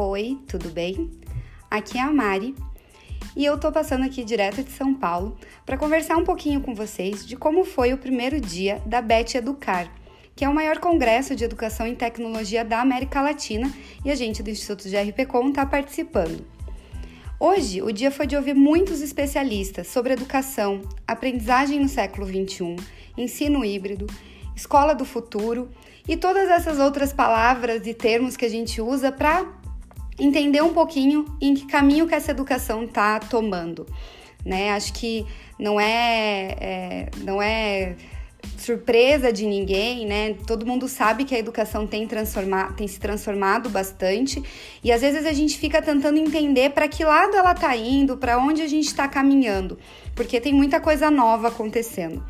Oi, tudo bem? Aqui é a Mari e eu tô passando aqui direto de São Paulo para conversar um pouquinho com vocês de como foi o primeiro dia da Bet Educar, que é o maior congresso de educação e tecnologia da América Latina e a gente do Instituto GRPcom está participando. Hoje, o dia foi de ouvir muitos especialistas sobre educação, aprendizagem no século XXI, ensino híbrido, escola do futuro e todas essas outras palavras e termos que a gente usa para entender um pouquinho em que caminho que essa educação está tomando. Né? Acho que não é, é, não é surpresa de ninguém, né? Todo mundo sabe que a educação tem, transformar, tem se transformado bastante e às vezes a gente fica tentando entender para que lado ela está indo, para onde a gente está caminhando, porque tem muita coisa nova acontecendo.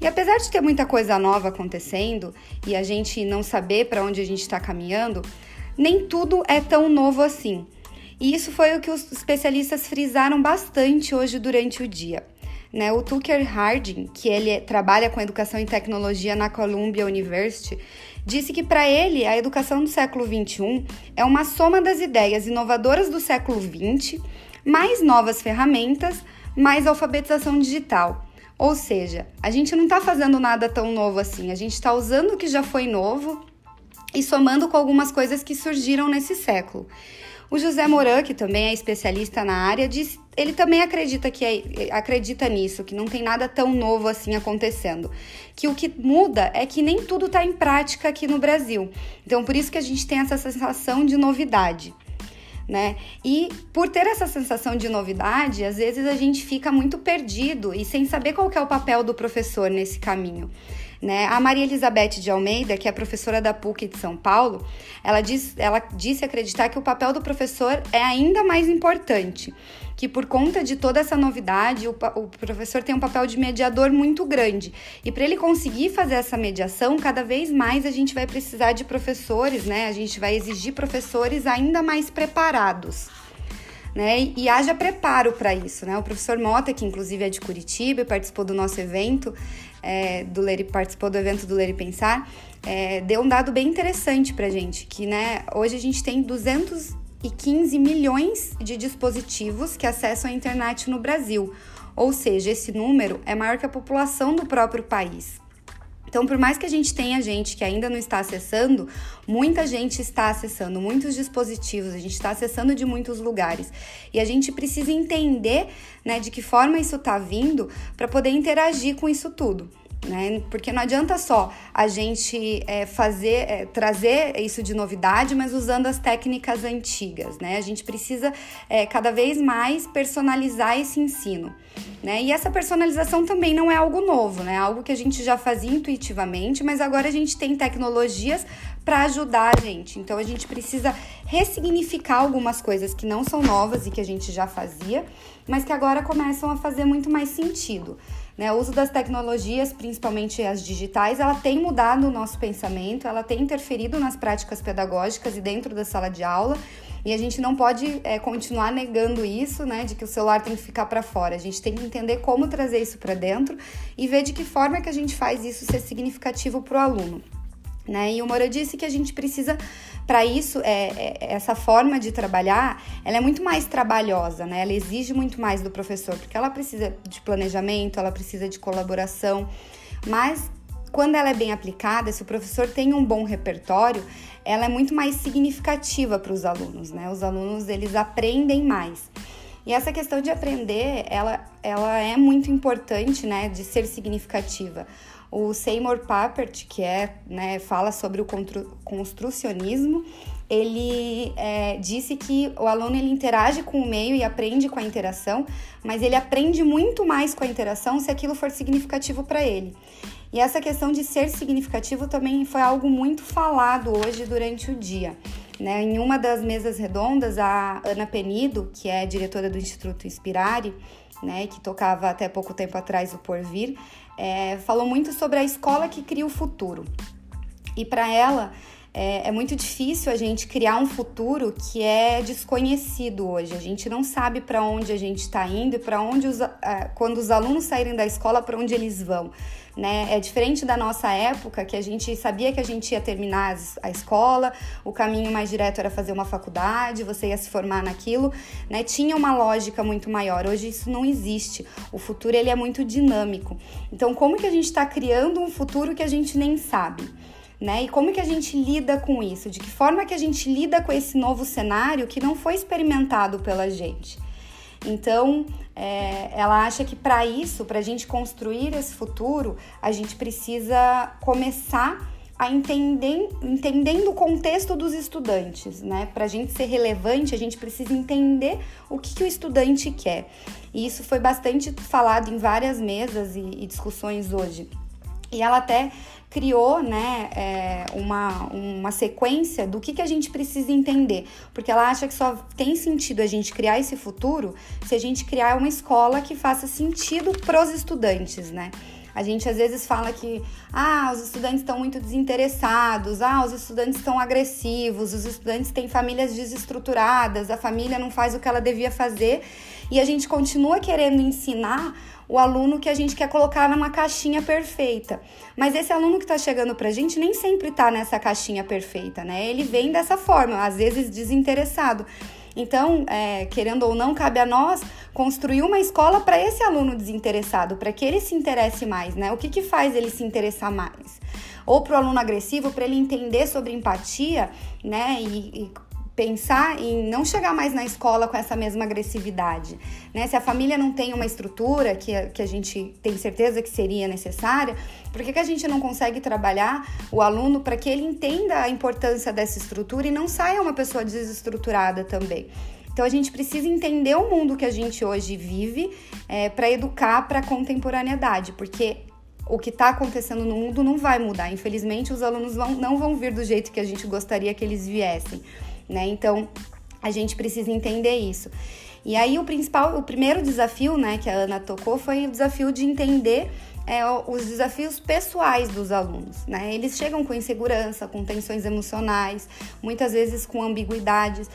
E apesar de ter muita coisa nova acontecendo e a gente não saber para onde a gente está caminhando, nem tudo é tão novo assim. E isso foi o que os especialistas frisaram bastante hoje durante o dia. Né? O Tucker Harding, que ele trabalha com educação e tecnologia na Columbia University, disse que para ele a educação do século XXI é uma soma das ideias inovadoras do século XX, mais novas ferramentas, mais alfabetização digital. Ou seja, a gente não está fazendo nada tão novo assim, a gente está usando o que já foi novo e somando com algumas coisas que surgiram nesse século. O José Moran, que também é especialista na área, diz, ele também acredita que é, acredita nisso, que não tem nada tão novo assim acontecendo. Que o que muda é que nem tudo está em prática aqui no Brasil. Então, por isso que a gente tem essa sensação de novidade né? E por ter essa sensação de novidade, às vezes a gente fica muito perdido e sem saber qual é o papel do professor nesse caminho. Né? A Maria Elizabeth de Almeida, que é professora da PUC de São Paulo, ela, diz, ela disse acreditar que o papel do professor é ainda mais importante, que por conta de toda essa novidade, o, o professor tem um papel de mediador muito grande. E para ele conseguir fazer essa mediação, cada vez mais a gente vai precisar de professores, né? A gente vai exigir professores ainda mais preparados né? E haja preparo para isso, né? O professor Mota, que inclusive é de Curitiba e participou do nosso evento, é, do Ler, participou do evento do Ler e Pensar, é, deu um dado bem interessante para gente, que né, hoje a gente tem 215 milhões de dispositivos que acessam a internet no Brasil, ou seja, esse número é maior que a população do próprio país. Então, por mais que a gente tenha gente que ainda não está acessando, muita gente está acessando muitos dispositivos, a gente está acessando de muitos lugares. E a gente precisa entender né, de que forma isso está vindo para poder interagir com isso tudo né? Porque não adianta só a gente é, fazer, é, trazer isso de novidade, mas usando as técnicas antigas, né? A gente precisa é, cada vez mais personalizar esse ensino, né? E essa personalização também não é algo novo, né? É algo que a gente já fazia intuitivamente, mas agora a gente tem tecnologias para ajudar a gente. Então a gente precisa ressignificar algumas coisas que não são novas e que a gente já fazia, mas que agora começam a fazer muito mais sentido. Né? O uso das tecnologias, principalmente as digitais, ela tem mudado o nosso pensamento, ela tem interferido nas práticas pedagógicas e dentro da sala de aula. E a gente não pode é, continuar negando isso, né, de que o celular tem que ficar para fora. A gente tem que entender como trazer isso para dentro e ver de que forma que a gente faz isso ser significativo para o aluno. Né? E o Moura disse que a gente precisa, para isso, é, é, essa forma de trabalhar, ela é muito mais trabalhosa, né? ela exige muito mais do professor, porque ela precisa de planejamento, ela precisa de colaboração, mas quando ela é bem aplicada, se o professor tem um bom repertório, ela é muito mais significativa para os alunos, né? Os alunos, eles aprendem mais. E essa questão de aprender, ela, ela é muito importante, né, de ser significativa. O Seymour Papert, que é, né, fala sobre o construcionismo, ele é, disse que o aluno ele interage com o meio e aprende com a interação, mas ele aprende muito mais com a interação se aquilo for significativo para ele. E essa questão de ser significativo também foi algo muito falado hoje durante o dia. Né? Em uma das mesas redondas, a Ana Penido, que é diretora do Instituto Inspirare, né, que tocava até pouco tempo atrás o Porvir, é, falou muito sobre a escola que cria o futuro. E para ela, é, é, muito difícil a gente criar um futuro que é desconhecido hoje. A gente não sabe para onde a gente está indo e para onde os, quando os alunos saírem da escola, para onde eles vão. Né? É diferente da nossa época, que a gente sabia que a gente ia terminar a escola, o caminho mais direto era fazer uma faculdade, você ia se formar naquilo, né? Tinha uma lógica muito maior. Hoje isso não existe. O futuro ele é muito dinâmico. Então, como que a gente está criando um futuro que a gente nem sabe? Né? E como que a gente lida com isso? De que forma que a gente lida com esse novo cenário que não foi experimentado pela gente? Então, é, ela acha que para isso, para a gente construir esse futuro, a gente precisa começar a entender, entendendo o contexto dos estudantes, né? Para a gente ser relevante, a gente precisa entender o que, que, o estudante quer. E isso foi bastante falado em várias mesas e, e discussões hoje. E ela até criou né, é, uma, uma sequência do que, que a gente precisa entender, porque ela acha que só tem sentido a gente criar esse futuro se a gente criar uma escola que faça sentido para os estudantes, né? A gente às vezes fala que ah, os estudantes estão muito desinteressados, ah, os estudantes estão agressivos, os estudantes têm famílias desestruturadas, a família não faz o que ela devia fazer e a gente continua querendo ensinar o aluno que a gente quer colocar numa caixinha perfeita. Mas esse aluno que está chegando para a gente nem sempre está nessa caixinha perfeita, né? Ele vem dessa forma, às vezes desinteressado. Então, é, querendo ou não, cabe a nós construir uma escola para esse aluno desinteressado, para que ele se interesse mais, né? O que, que faz ele se interessar mais? Ou para o aluno agressivo, para ele entender sobre empatia, né? E, e pensar em não chegar mais na escola com essa mesma agressividade, né? Se a família não tem uma estrutura que a, que a gente tem certeza que seria necessária, por que, que a gente não consegue trabalhar o aluno para que ele entenda a importância dessa estrutura e não saia uma pessoa desestruturada também? Então a gente precisa entender o mundo que a gente hoje vive é, para educar para a contemporaneidade, porque o que está acontecendo no mundo não vai mudar. Infelizmente, os alunos vão, não vão vir do jeito que a gente gostaria que eles viessem né? Então a gente precisa entender isso. E aí o principal, o primeiro desafio, né, que a Ana tocou foi o desafio de entender é, os desafios pessoais dos alunos, né? Eles chegam com insegurança, com tensões emocionais, muitas vezes com ambiguidades.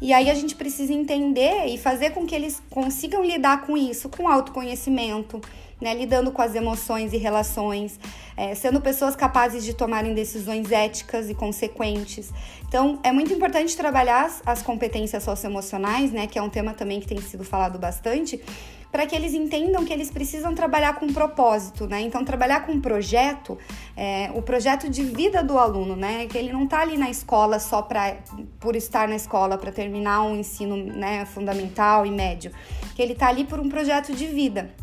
E aí a gente precisa entender e fazer com que eles consigam lidar com isso, com autoconhecimento, né, lidando com as emoções e relações, é, sendo pessoas capazes de tomarem decisões éticas e consequentes. Então, é muito importante trabalhar as, as competências socioemocionais, né, que é um tema também que tem sido falado bastante, para que eles entendam que eles precisam trabalhar com propósito, né? Então, trabalhar com um projeto, é, o projeto de vida do aluno, né? Que ele não está ali na escola só pra, por estar na escola, para terminar um ensino né, fundamental e médio, que ele está ali por um projeto de vida.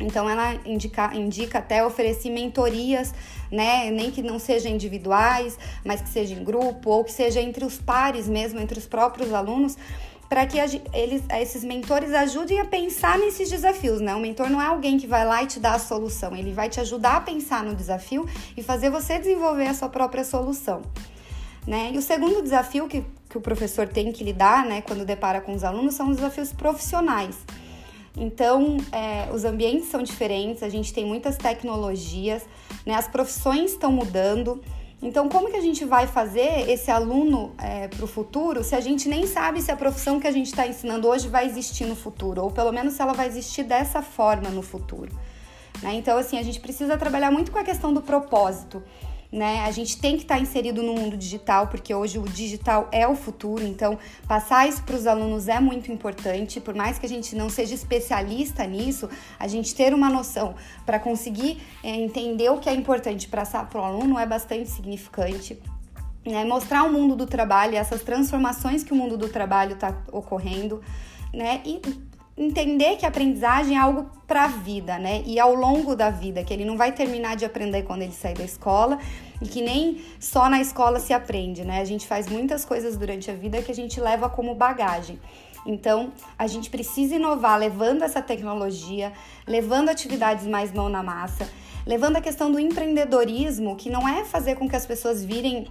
Então ela indica, indica até oferecer mentorias, né? Nem que não sejam individuais, mas que seja em grupo ou que seja entre os pares mesmo, entre os próprios alunos, para que eles, esses mentores ajudem a pensar nesses desafios, né? O mentor não é alguém que vai lá e te dá a solução, ele vai te ajudar a pensar no desafio e fazer você desenvolver a sua própria solução. Né? E o segundo desafio que, que o professor tem que lidar, né, quando depara com os alunos, são os desafios profissionais. Então, é, os ambientes são diferentes, a gente tem muitas tecnologias, né? as profissões estão mudando. Então, como que a gente vai fazer esse aluno é, para o futuro se a gente nem sabe se a profissão que a gente está ensinando hoje vai existir no futuro, ou pelo menos se ela vai existir dessa forma no futuro? Né? Então, assim, a gente precisa trabalhar muito com a questão do propósito né? A gente tem que estar tá inserido no mundo digital, porque hoje o digital é o futuro, então passar isso para os alunos é muito importante, por mais que a gente não seja especialista nisso, a gente ter uma noção para conseguir é, entender o que é importante para o aluno é bastante significante. Né? Mostrar o mundo do trabalho, essas transformações que o mundo do trabalho está ocorrendo, né? E entender que a aprendizagem é algo para a vida, né? E ao longo da vida, que ele não vai terminar de aprender quando ele sair da escola e que nem só na escola se aprende, né? A gente faz muitas coisas durante a vida que a gente leva como bagagem. Então, a gente precisa inovar levando essa tecnologia, levando atividades mais mão na massa, levando a questão do empreendedorismo, que não é fazer com que as pessoas virem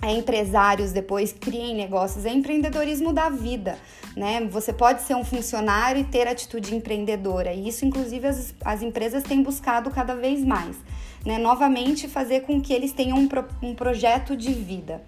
é, empresários depois criem negócios, é empreendedorismo da vida, né? Você pode ser um funcionário e ter atitude empreendedora, e isso, inclusive, as, as empresas têm buscado cada vez mais, né? Novamente, fazer com que eles tenham um, pro, um projeto de vida.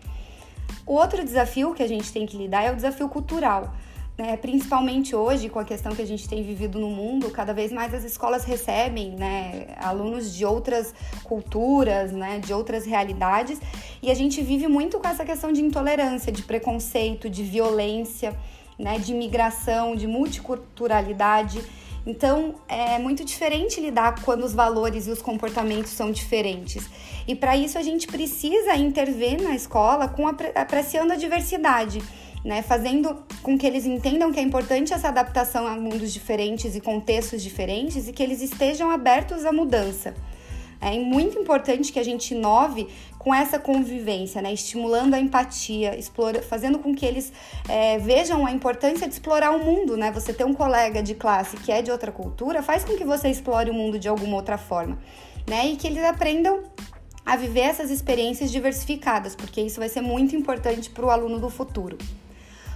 O outro desafio que a gente tem que lidar é o desafio cultural. Né, principalmente hoje, com a questão que a gente tem vivido no mundo, cada vez mais as escolas recebem né, alunos de outras culturas, né, de outras realidades, e a gente vive muito com essa questão de intolerância, de preconceito, de violência, né, de migração, de multiculturalidade. Então, é muito diferente lidar quando os valores e os comportamentos são diferentes. E para isso a gente precisa intervir na escola com apreciando a diversidade né, fazendo com que eles entendam que é importante essa adaptação a mundos diferentes e contextos diferentes e que eles estejam abertos à mudança. É muito importante que a gente inove com essa convivência, né? estimulando a empatia, explora, fazendo com que eles é, vejam a importância de explorar o mundo. Né? Você ter um colega de classe que é de outra cultura faz com que você explore o mundo de alguma outra forma. Né? E que eles aprendam a viver essas experiências diversificadas, porque isso vai ser muito importante para o aluno do futuro.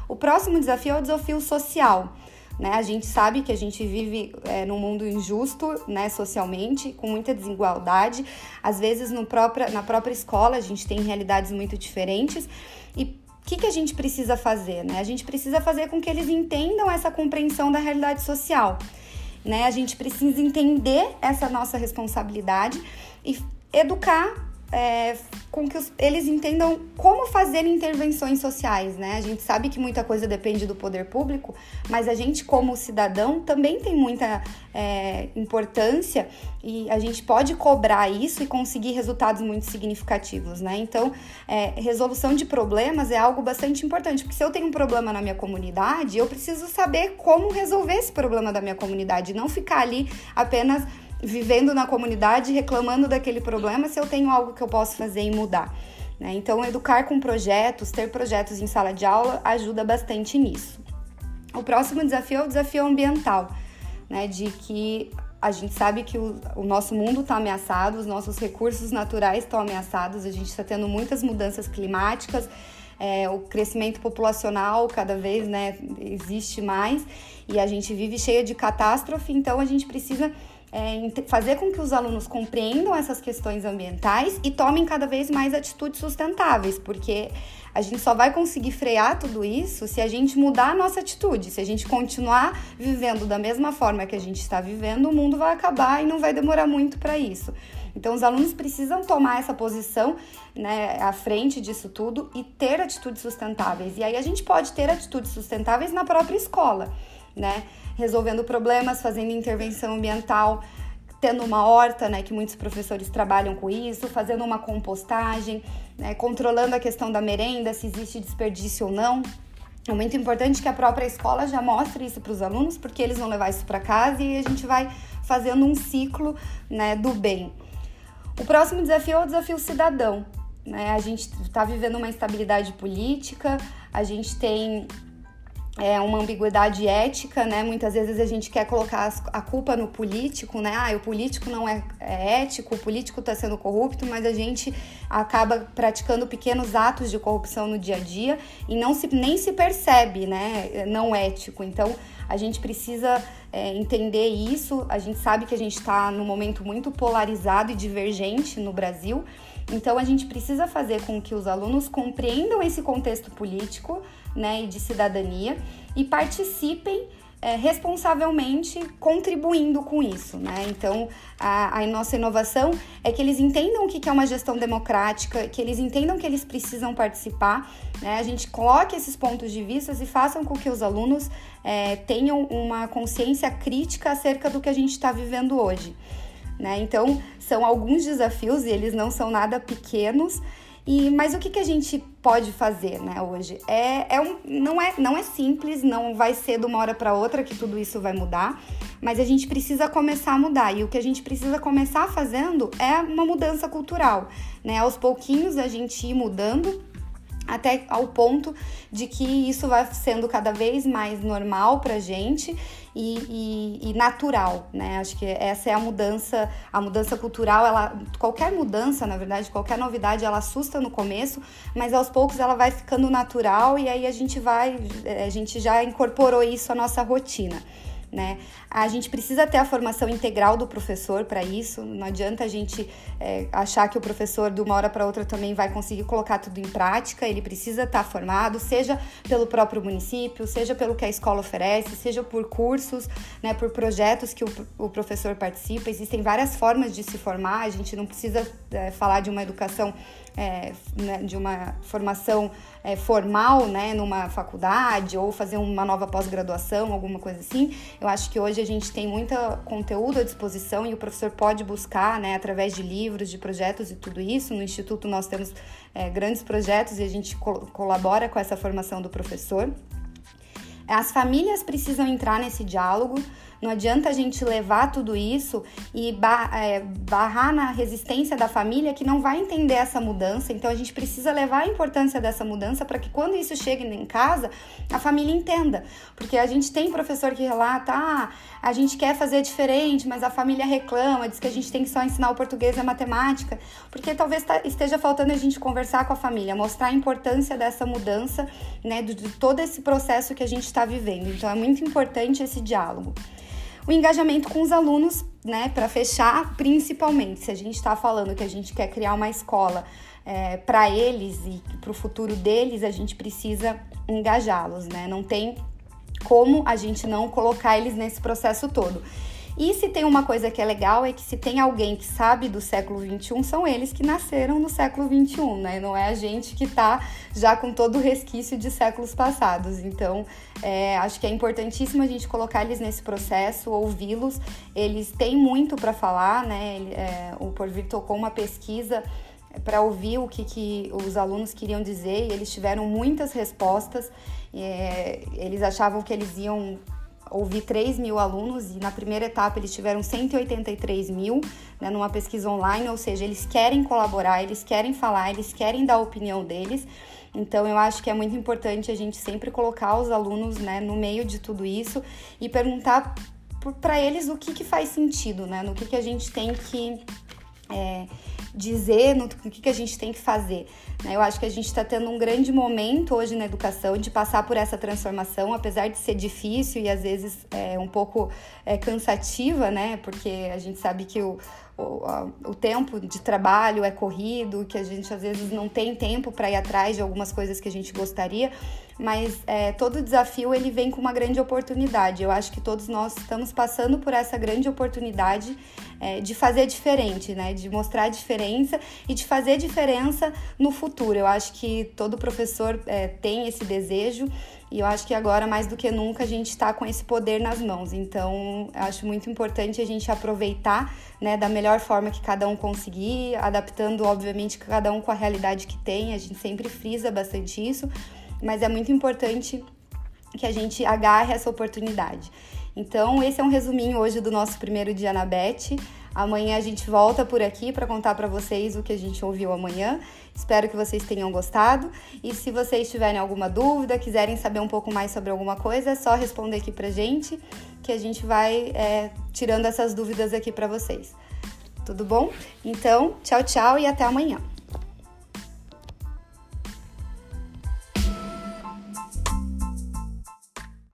O próximo desafio é o desafio social. Né? A gente sabe que a gente vive é, num mundo injusto né, socialmente, com muita desigualdade. Às vezes, no na própria escola, a gente tem realidades muito diferentes. E o que, que a gente precisa fazer? Né? A gente precisa fazer com que eles entendam essa compreensão da realidade social. Né? A gente precisa entender essa nossa responsabilidade e educar é, com que os, eles entendam como fazer intervenções sociais, né? A gente sabe que muita coisa depende do poder público, mas a gente, como cidadão, também tem muita é, importância e a gente pode cobrar isso e conseguir resultados muito significativos, né? Então, é, resolução de problemas é algo bastante importante, porque se eu tenho um problema na minha comunidade, eu preciso saber como resolver esse problema da minha comunidade, não ficar ali apenas vivendo na comunidade reclamando daquele problema se eu tenho algo que eu posso fazer e mudar. Né? Então, educar com projetos, ter projetos em sala de aula ajuda bastante nisso. O próximo desafio é o desafio ambiental, né? de que a gente sabe que o, o nosso mundo está ameaçado, os nossos recursos naturais estão ameaçados, a gente está tendo muitas mudanças climáticas, é, o crescimento populacional cada vez né, existe mais e a gente vive cheia de catástrofe, então a gente precisa é, fazer com que os alunos compreendam essas questões ambientais e tomem cada vez mais atitudes sustentáveis, porque a gente só vai conseguir frear tudo isso se a gente mudar a nossa atitude. Se a gente continuar vivendo da mesma forma que a gente está vivendo, o mundo vai acabar e não vai demorar muito para isso. Então, os alunos precisam tomar essa posição né, à frente disso tudo e ter atitudes sustentáveis. E aí a gente pode ter atitudes sustentáveis na própria escola, né? resolvendo problemas, fazendo intervenção ambiental, tendo uma horta, né, que muitos professores trabalham com isso, fazendo uma compostagem, né, controlando a questão da merenda, se existe desperdício ou não. É muito importante que a própria escola já mostre isso para os alunos, porque eles vão levar isso para casa e a gente vai fazendo um ciclo né, do bem. O próximo desafio é o desafio cidadão. Né? A gente está vivendo uma instabilidade política, a gente tem é uma ambiguidade ética, né? Muitas vezes a gente quer colocar a culpa no político, né? Ah, o político não é, é ético, o político está sendo corrupto, mas a gente acaba praticando pequenos atos de corrupção no dia a dia e não se, nem se percebe, né? Não ético. Então a gente precisa é, entender isso. A gente sabe que a gente está num momento muito polarizado e divergente no Brasil. Então a gente precisa fazer com que os alunos compreendam esse contexto político né, e de cidadania e participem é, responsavelmente contribuindo com isso, né? Então, a, a, nossa inovação é que eles entendam o que é uma gestão democrática, que eles entendam que eles precisam participar, né? A gente coloque esses pontos de vista e façam com que os alunos é, tenham uma consciência crítica acerca do que a gente está vivendo hoje. Né? Então, são alguns desafios e eles não são nada pequenos. E, mas o que, que a gente pode fazer né, hoje? É, é um, não, é, não é simples, não vai ser de uma hora para outra que tudo isso vai mudar, mas a gente precisa começar a mudar. E o que a gente precisa começar fazendo é uma mudança cultural. Né? Aos pouquinhos a gente ir mudando até ao ponto de que isso vai sendo cada vez mais normal pra gente e, e, e, natural, né? Acho que essa é a mudança, a mudança cultural, ela, qualquer mudança, na verdade, qualquer novidade, ela assusta no começo, mas aos poucos ela vai ficando natural e aí a gente vai, a gente já incorporou isso à nossa rotina né? A gente precisa ter a formação integral do professor para isso, não adianta a gente é, achar que o professor de uma hora para outra também vai conseguir colocar tudo em prática, ele precisa estar tá formado, seja pelo próprio município, seja pelo que a escola oferece, seja por cursos, né, por projetos que o, o professor participa, existem várias formas de se formar, a gente não precisa é, falar de uma educação é, né, de uma formação é, formal, né, numa faculdade ou fazer uma nova pós-graduação, alguma coisa assim. Eu acho que hoje a gente tem muito conteúdo à disposição e o professor pode buscar, né, através de livros, de projetos e tudo isso. No Instituto nós temos é, grandes projetos e a gente co colabora com essa formação do professor. As famílias precisam entrar nesse diálogo. Não adianta a gente levar tudo isso e é, barrar na resistência da família que não vai entender essa mudança. Então a gente precisa levar a importância dessa mudança para que quando isso chegue em casa, a família entenda. Porque a gente tem professor que relata, ah, a gente quer fazer diferente, mas a família reclama, diz que a gente tem que só ensinar o português e a matemática, porque talvez esteja faltando a gente conversar com a família, mostrar a importância dessa mudança, né, de todo esse processo que a gente está vivendo. Então é muito importante esse diálogo. O engajamento com os alunos, né, para fechar, principalmente, se a gente está falando que a gente quer criar uma escola é, para eles e para o futuro deles, a gente precisa engajá-los, né? Não tem como a gente não colocar eles nesse processo todo. E se tem uma coisa que é legal é que se tem alguém que sabe do século 21, são eles que nasceram no século 21, né? Não é a gente que tá já com todo o resquício de séculos passados. Então, é, acho que é importantíssimo a gente colocar eles nesse processo, ouvi-los. Eles têm muito para falar, né? É, o Porvir tocou uma pesquisa para ouvir o que, que os alunos queriam dizer e eles tiveram muitas respostas. É, eles achavam que eles iam ouvi 3 mil alunos e na primeira etapa eles tiveram 183 mil né, numa pesquisa online, ou seja, eles querem colaborar, eles querem falar, eles querem dar a opinião deles. Então eu acho que é muito importante a gente sempre colocar os alunos né, no meio de tudo isso e perguntar para eles o que, que faz sentido, né, no que, que a gente tem que. É, dizer no, que, que a gente tem que fazer. Né? Eu acho que a gente está tendo um grande momento hoje na educação de passar por essa transformação, apesar de ser difícil e às vezes é, um pouco é, cansativa, né? Porque a gente sabe que o, o, o tempo de trabalho é corrido, que a gente às vezes não tem tempo para ir atrás de algumas coisas que a gente gostaria, mas é, todo desafio ele vem com uma grande oportunidade. Eu acho que todos nós estamos passando por essa grande oportunidade é, de fazer diferente, né? De mostrar a diferença e de fazer diferença no futuro. Eu acho que todo professor é, tem esse desejo e eu acho que agora, mais do que nunca, a gente está com esse poder nas mãos. Então, acho muito importante a gente aproveitar né, da melhor forma que cada um conseguir, adaptando, obviamente, cada um com a realidade que tem. A gente sempre frisa bastante isso, mas é muito importante que a gente agarre essa oportunidade. Então, esse é um resuminho hoje do nosso primeiro dia na BET. Amanhã a gente volta por aqui para contar para vocês o que a gente ouviu amanhã. Espero que vocês tenham gostado. E se vocês tiverem alguma dúvida, quiserem saber um pouco mais sobre alguma coisa, é só responder aqui pra gente, que a gente vai é, tirando essas dúvidas aqui para vocês. Tudo bom? Então, tchau, tchau e até amanhã.